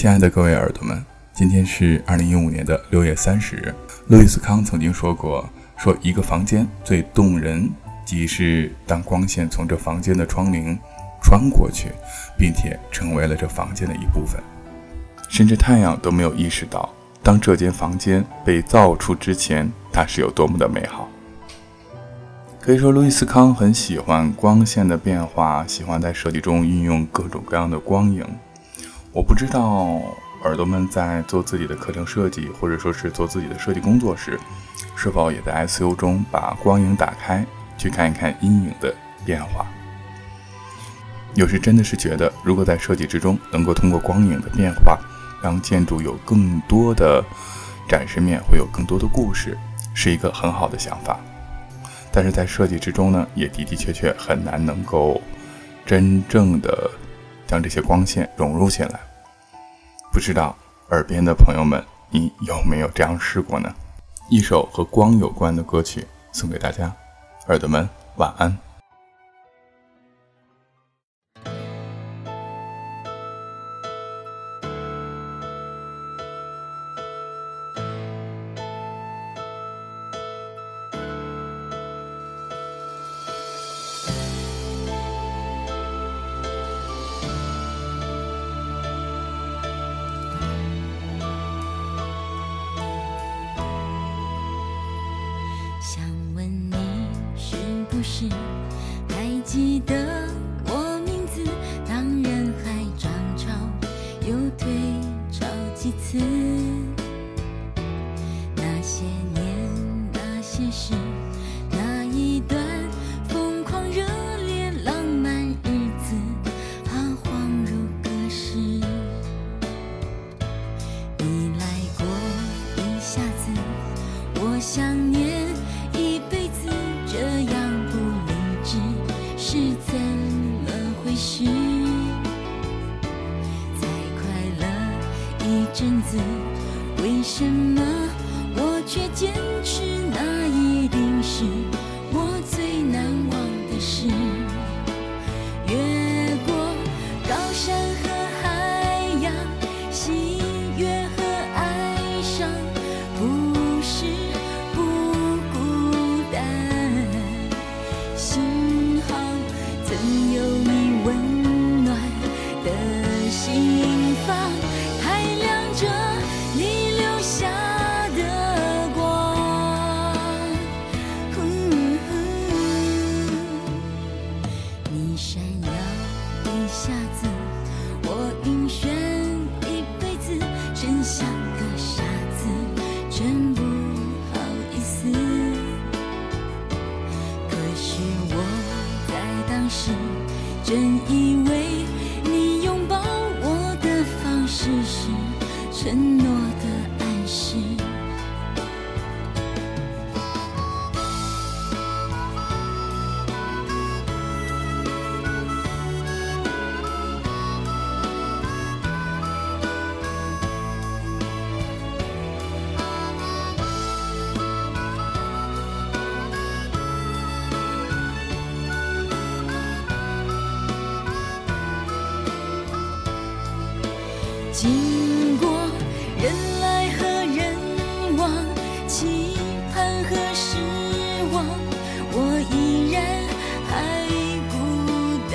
亲爱的各位耳朵们，今天是二零一五年的六月三十日。路易斯康曾经说过：“说一个房间最动人，即是当光线从这房间的窗棂穿过去，并且成为了这房间的一部分，甚至太阳都没有意识到，当这间房间被造出之前，它是有多么的美好。”可以说，路易斯康很喜欢光线的变化，喜欢在设计中运用各种各样的光影。我不知道耳朵们在做自己的课程设计，或者说是做自己的设计工作时，是否也在 SU 中把光影打开，去看一看阴影的变化。有时真的是觉得，如果在设计之中能够通过光影的变化，让建筑有更多的展示面，会有更多的故事，是一个很好的想法。但是在设计之中呢，也的的确确很难能够真正的。将这些光线融入进来，不知道耳边的朋友们，你有没有这样试过呢？一首和光有关的歌曲送给大家，耳朵们晚安。想问你是不是还记得我名字当人海涨潮又退潮几次那些年那些事那一段疯狂热烈浪漫日子彷徨如隔世你来过一下子我想念阵子，为什么我却坚持？那一定是经过人来和人往，期盼和失望，我依然还孤单。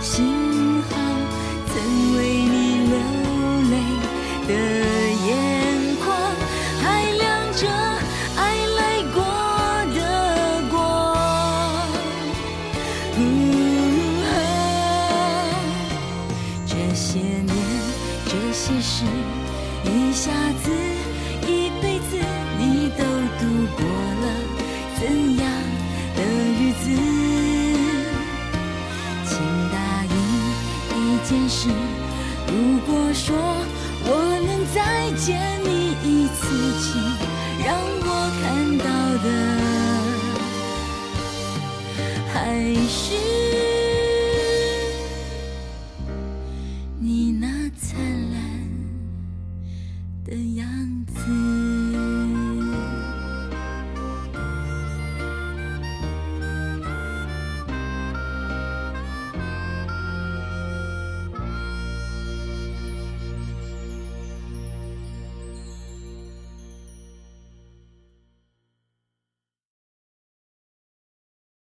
幸好曾为你流泪的眼眶，还亮着爱来过的光。是一下子，一辈子，你都度过了怎样的日子？请答应一件事，如果说我能再见你一次，请让我看到的还是。